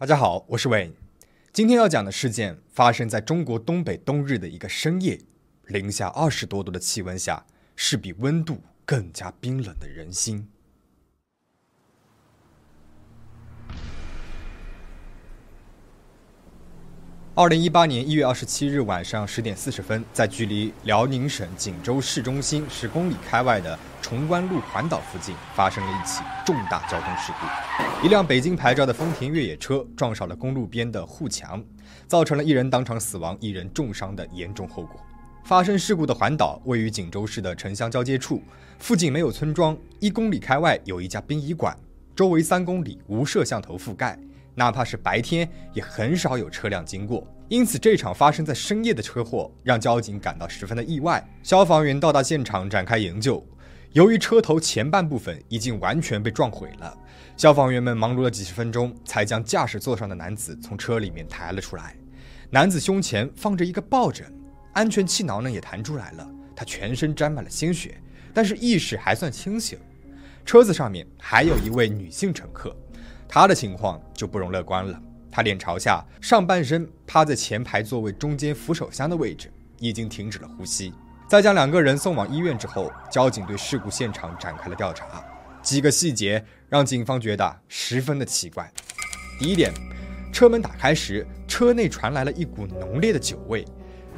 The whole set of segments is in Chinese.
大家好，我是 Wayne。今天要讲的事件发生在中国东北冬日的一个深夜，零下二十多度的气温下，是比温度更加冰冷的人心。二零一八年一月二十七日晚上十点四十分，在距离辽宁省锦州市中心十公里开外的崇关路环岛附近，发生了一起重大交通事故。一辆北京牌照的丰田越野车撞上了公路边的护墙，造成了一人当场死亡、一人重伤的严重后果。发生事故的环岛位于锦州市的城乡交界处，附近没有村庄，一公里开外有一家殡仪馆，周围三公里无摄像头覆盖。哪怕是白天，也很少有车辆经过，因此这场发生在深夜的车祸让交警感到十分的意外。消防员到达现场展开营救，由于车头前半部分已经完全被撞毁了，消防员们忙碌了几十分钟，才将驾驶座上的男子从车里面抬了出来。男子胸前放着一个抱枕，安全气囊呢也弹出来了，他全身沾满了鲜血，但是意识还算清醒。车子上面还有一位女性乘客。他的情况就不容乐观了，他脸朝下，上半身趴在前排座位中间扶手箱的位置，已经停止了呼吸。在将两个人送往医院之后，交警对事故现场展开了调查，几个细节让警方觉得十分的奇怪。第一点，车门打开时，车内传来了一股浓烈的酒味，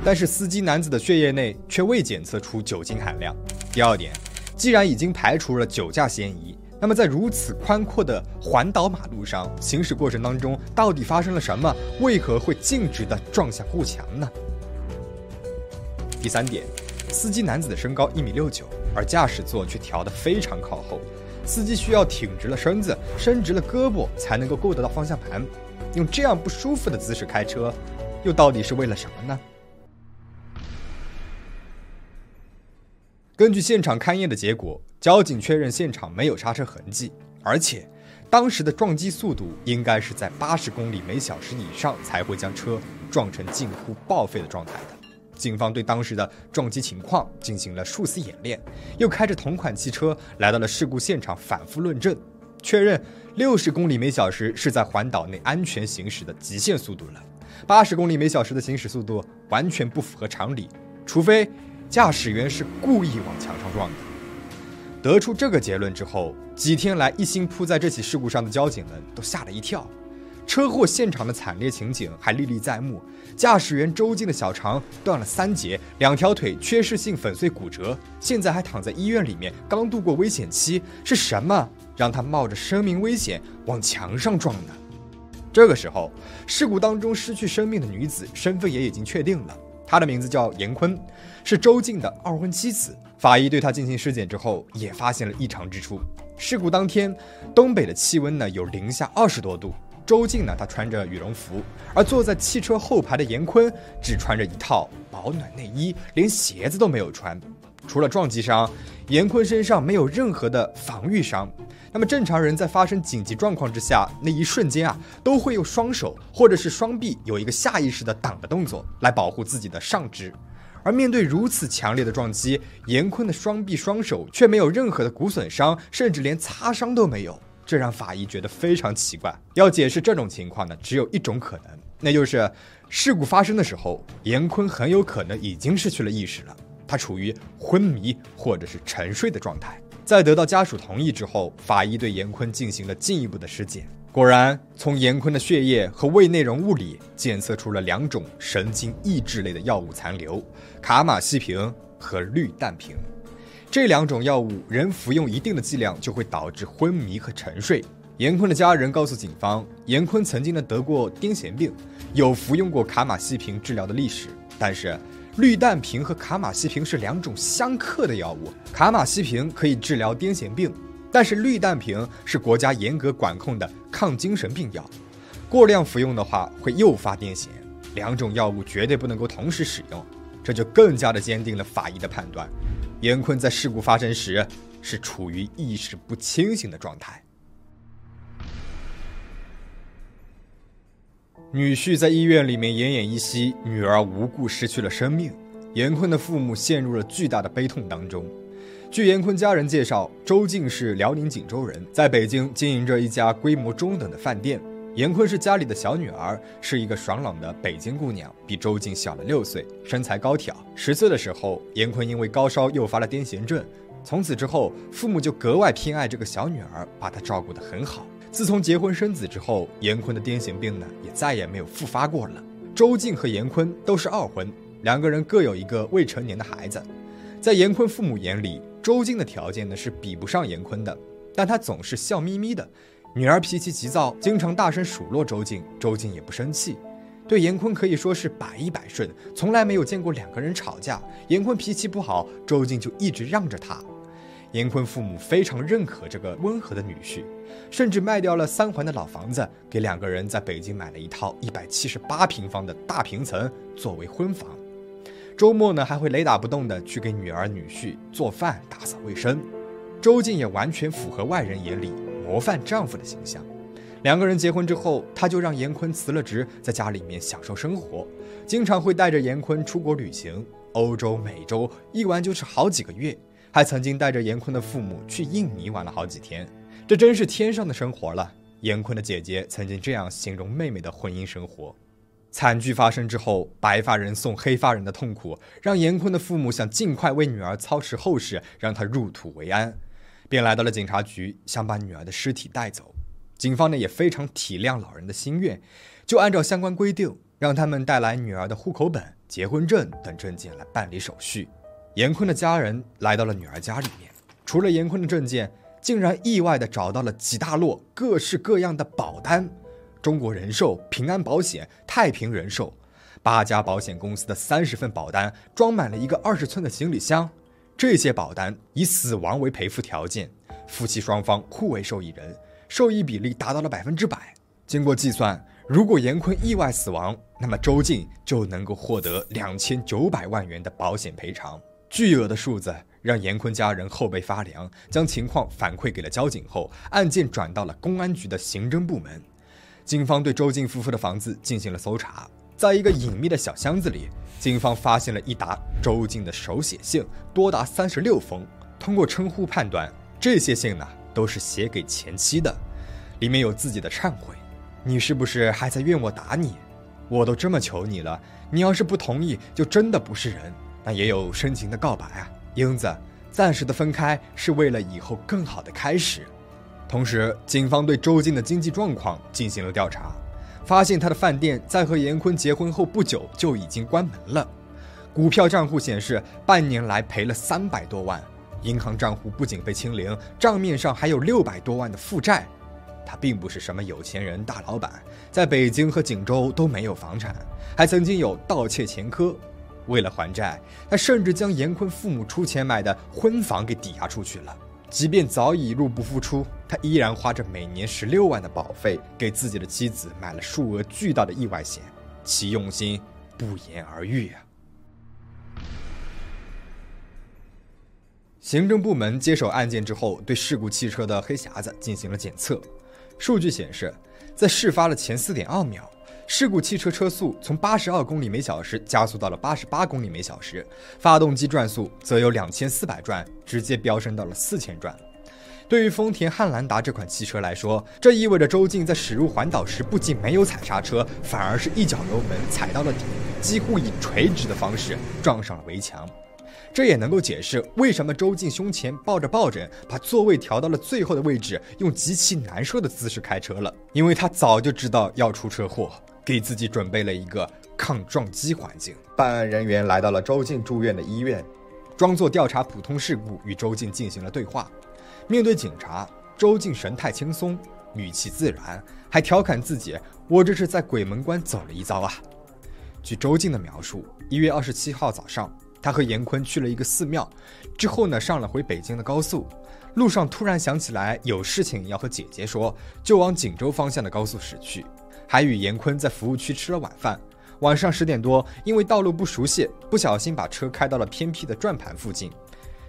但是司机男子的血液内却未检测出酒精含量。第二点，既然已经排除了酒驾嫌疑。那么，在如此宽阔的环岛马路上行驶过程当中，到底发生了什么？为何会径直的撞向护墙呢？第三点，司机男子的身高一米六九，而驾驶座却调得非常靠后，司机需要挺直了身子，伸直了胳膊才能够够得到方向盘，用这样不舒服的姿势开车，又到底是为了什么呢？根据现场勘验的结果，交警确认现场没有刹车痕迹，而且当时的撞击速度应该是在八十公里每小时以上才会将车撞成近乎报废的状态的。警方对当时的撞击情况进行了数次演练，又开着同款汽车来到了事故现场反复论证，确认六十公里每小时是在环岛内安全行驶的极限速度了，八十公里每小时的行驶速度完全不符合常理，除非。驾驶员是故意往墙上撞的。得出这个结论之后，几天来一心扑在这起事故上的交警们都吓了一跳。车祸现场的惨烈情景还历历在目：驾驶员周静的小肠断了三节，两条腿缺失性粉碎骨折，现在还躺在医院里面，刚度过危险期。是什么让他冒着生命危险往墙上撞呢？这个时候，事故当中失去生命的女子身份也已经确定了。她的名字叫严坤，是周静的二婚妻子。法医对他进行尸检之后，也发现了异常之处。事故当天，东北的气温呢有零下二十多度。周静呢，她穿着羽绒服，而坐在汽车后排的严坤只穿着一套保暖内衣，连鞋子都没有穿。除了撞击伤，严坤身上没有任何的防御伤。那么正常人在发生紧急状况之下，那一瞬间啊，都会用双手或者是双臂有一个下意识的挡的动作来保护自己的上肢。而面对如此强烈的撞击，严坤的双臂双手却没有任何的骨损伤，甚至连擦伤都没有，这让法医觉得非常奇怪。要解释这种情况呢，只有一种可能，那就是事故发生的时候，严坤很有可能已经失去了意识了。他处于昏迷或者是沉睡的状态，在得到家属同意之后，法医对严坤进行了进一步的尸检。果然，从严坤的血液和胃内容物里检测出了两种神经抑制类的药物残留：卡马西平和氯氮平。这两种药物，人服用一定的剂量就会导致昏迷和沉睡。严坤的家人告诉警方，严坤曾经呢得过癫痫病，有服用过卡马西平治疗的历史，但是。氯氮平和卡马西平是两种相克的药物，卡马西平可以治疗癫痫病，但是氯氮平是国家严格管控的抗精神病药，过量服用的话会诱发癫痫，两种药物绝对不能够同时使用，这就更加的坚定了法医的判断，严坤在事故发生时是处于意识不清醒的状态。女婿在医院里面奄奄一息，女儿无故失去了生命，严坤的父母陷入了巨大的悲痛当中。据严坤家人介绍，周静是辽宁锦州人，在北京经营着一家规模中等的饭店。严坤是家里的小女儿，是一个爽朗的北京姑娘，比周静小了六岁，身材高挑。十岁的时候，严坤因为高烧诱发了癫痫症，从此之后，父母就格外偏爱这个小女儿，把她照顾得很好。自从结婚生子之后，严坤的癫痫病呢也再也没有复发过了。周静和严坤都是二婚，两个人各有一个未成年的孩子。在严坤父母眼里，周静的条件呢是比不上严坤的，但她总是笑眯眯的。女儿脾气急躁，经常大声数落周静，周静也不生气。对严坤可以说是百依百顺，从来没有见过两个人吵架。严坤脾气不好，周静就一直让着他。严坤父母非常认可这个温和的女婿，甚至卖掉了三环的老房子，给两个人在北京买了一套一百七十八平方的大平层作为婚房。周末呢，还会雷打不动的去给女儿女婿做饭、打扫卫生。周静也完全符合外人眼里。模范丈夫的形象，两个人结婚之后，他就让严坤辞了职，在家里面享受生活，经常会带着严坤出国旅行，欧洲、美洲一玩就是好几个月，还曾经带着严坤的父母去印尼玩了好几天，这真是天上的生活了。严坤的姐姐曾经这样形容妹妹的婚姻生活。惨剧发生之后，白发人送黑发人的痛苦，让严坤的父母想尽快为女儿操持后事，让她入土为安。便来到了警察局，想把女儿的尸体带走。警方呢也非常体谅老人的心愿，就按照相关规定，让他们带来女儿的户口本、结婚证等证件来办理手续。严坤的家人来到了女儿家里面，除了严坤的证件，竟然意外的找到了几大摞各式各样的保单：中国人寿、平安保险、太平人寿，八家保险公司的三十份保单，装满了一个二十寸的行李箱。这些保单以死亡为赔付条件，夫妻双方互为受益人，受益比例达到了百分之百。经过计算，如果严坤意外死亡，那么周静就能够获得两千九百万元的保险赔偿。巨额的数字让严坤家人后背发凉，将情况反馈给了交警后，案件转到了公安局的刑侦部门。警方对周静夫妇的房子进行了搜查。在一个隐秘的小箱子里，警方发现了一沓周静的手写信，多达三十六封。通过称呼判断，这些信呢都是写给前妻的，里面有自己的忏悔。你是不是还在怨我打你？我都这么求你了，你要是不同意，就真的不是人。但也有深情的告白啊，英子，暂时的分开是为了以后更好的开始。同时，警方对周静的经济状况进行了调查。发现他的饭店在和严坤结婚后不久就已经关门了，股票账户显示半年来赔了三百多万，银行账户不仅被清零，账面上还有六百多万的负债。他并不是什么有钱人大老板，在北京和锦州都没有房产，还曾经有盗窃前科。为了还债，他甚至将严坤父母出钱买的婚房给抵押出去了。即便早已入不敷出，他依然花着每年十六万的保费，给自己的妻子买了数额巨大的意外险，其用心不言而喻啊！行政部门接手案件之后，对事故汽车的黑匣子进行了检测，数据显示，在事发的前四点二秒。事故汽车车速从八十二公里每小时加速到了八十八公里每小时，发动机转速则由两千四百转直接飙升到了四千转。对于丰田汉兰达这款汽车来说，这意味着周静在驶入环岛时不仅没有踩刹车，反而是一脚油门踩到了底，几乎以垂直的方式撞上了围墙。这也能够解释为什么周静胸前抱着抱枕，把座位调到了最后的位置，用极其难受的姿势开车了，因为他早就知道要出车祸。给自己准备了一个抗撞击环境。办案人员来到了周静住院的医院，装作调查普通事故，与周静进行了对话。面对警察，周静神态轻松，语气自然，还调侃自己：“我这是在鬼门关走了一遭啊。”据周静的描述，一月二十七号早上，他和严坤去了一个寺庙，之后呢，上了回北京的高速，路上突然想起来有事情要和姐姐说，就往锦州方向的高速驶去。还与严坤在服务区吃了晚饭。晚上十点多，因为道路不熟悉，不小心把车开到了偏僻的转盘附近。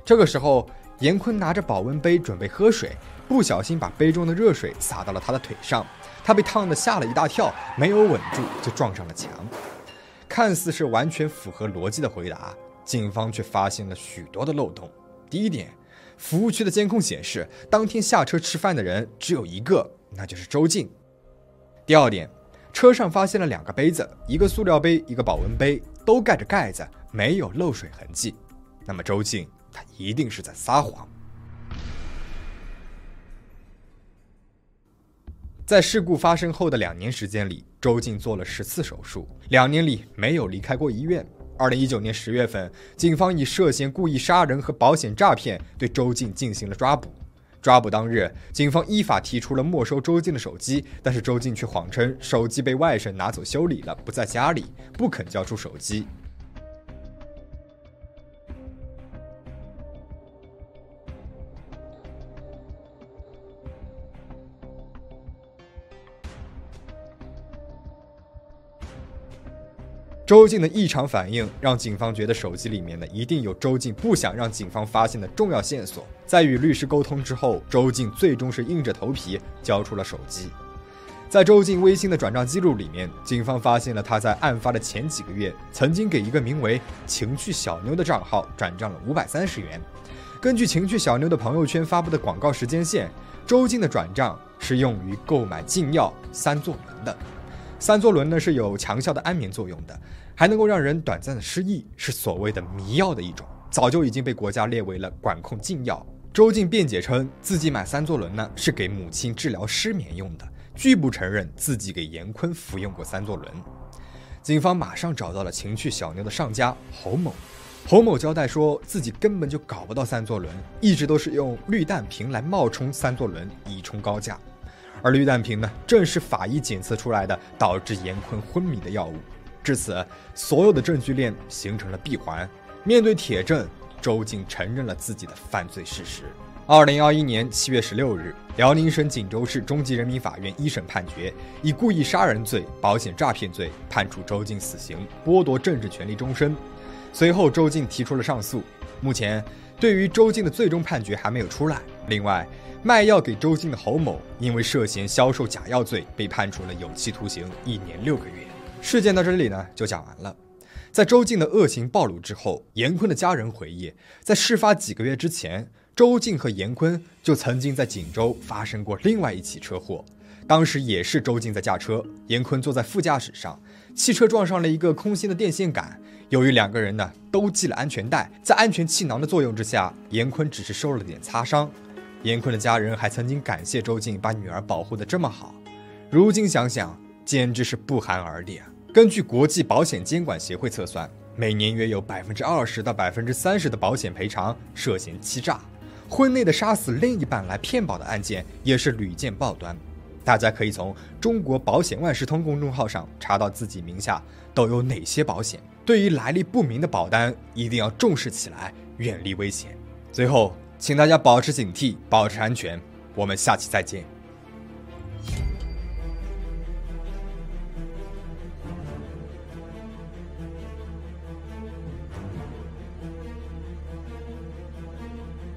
这个时候，严坤拿着保温杯准备喝水，不小心把杯中的热水洒到了他的腿上，他被烫得吓了一大跳，没有稳住就撞上了墙。看似是完全符合逻辑的回答，警方却发现了许多的漏洞。第一点，服务区的监控显示，当天下车吃饭的人只有一个，那就是周静。第二点，车上发现了两个杯子，一个塑料杯，一个保温杯，都盖着盖子，没有漏水痕迹。那么周静他一定是在撒谎。在事故发生后的两年时间里，周静做了十次手术，两年里没有离开过医院。二零一九年十月份，警方以涉嫌故意杀人和保险诈骗对周静进行了抓捕。抓捕当日，警方依法提出了没收周静的手机，但是周静却谎称手机被外甥拿走修理了，不在家里，不肯交出手机。周静的异常反应让警方觉得手机里面呢一定有周静不想让警方发现的重要线索。在与律师沟通之后，周静最终是硬着头皮交出了手机。在周静微信的转账记录里面，警方发现了他在案发的前几个月曾经给一个名为“情趣小妞”的账号转账了五百三十元。根据情趣小妞的朋友圈发布的广告时间线，周静的转账是用于购买禁药三唑仑的。三唑仑呢是有强效的安眠作用的。还能够让人短暂的失忆，是所谓的迷药的一种，早就已经被国家列为了管控禁药。周静辩解称，自己买三唑仑呢是给母亲治疗失眠用的，拒不承认自己给严坤服用过三唑仑。警方马上找到了情趣小妞的上家侯某，侯某交代说自己根本就搞不到三唑仑，一直都是用氯氮平来冒充三唑仑以冲高价，而氯氮平呢正是法医检测出来的导致严坤昏迷的药物。至此，所有的证据链形成了闭环。面对铁证，周静承认了自己的犯罪事实。二零二一年七月十六日，辽宁省锦州市中级人民法院一审判决，以故意杀人罪、保险诈骗罪判处周静死刑，剥夺政治权利终身。随后，周静提出了上诉。目前，对于周静的最终判决还没有出来。另外，卖药给周静的侯某，因为涉嫌销售假药罪，被判处了有期徒刑一年六个月。事件到这里呢就讲完了。在周静的恶行暴露之后，严坤的家人回忆，在事发几个月之前，周静和严坤就曾经在锦州发生过另外一起车祸。当时也是周静在驾车，严坤坐在副驾驶上，汽车撞上了一个空心的电线杆。由于两个人呢都系了安全带，在安全气囊的作用之下，严坤只是受了点擦伤。严坤的家人还曾经感谢周静把女儿保护的这么好。如今想想，简直是不寒而栗啊！根据国际保险监管协会测算，每年约有百分之二十到百分之三十的保险赔偿涉嫌欺诈。婚内的杀死另一半来骗保的案件也是屡见报端。大家可以从中国保险万事通公众号上查到自己名下都有哪些保险。对于来历不明的保单，一定要重视起来，远离危险。最后，请大家保持警惕，保持安全。我们下期再见。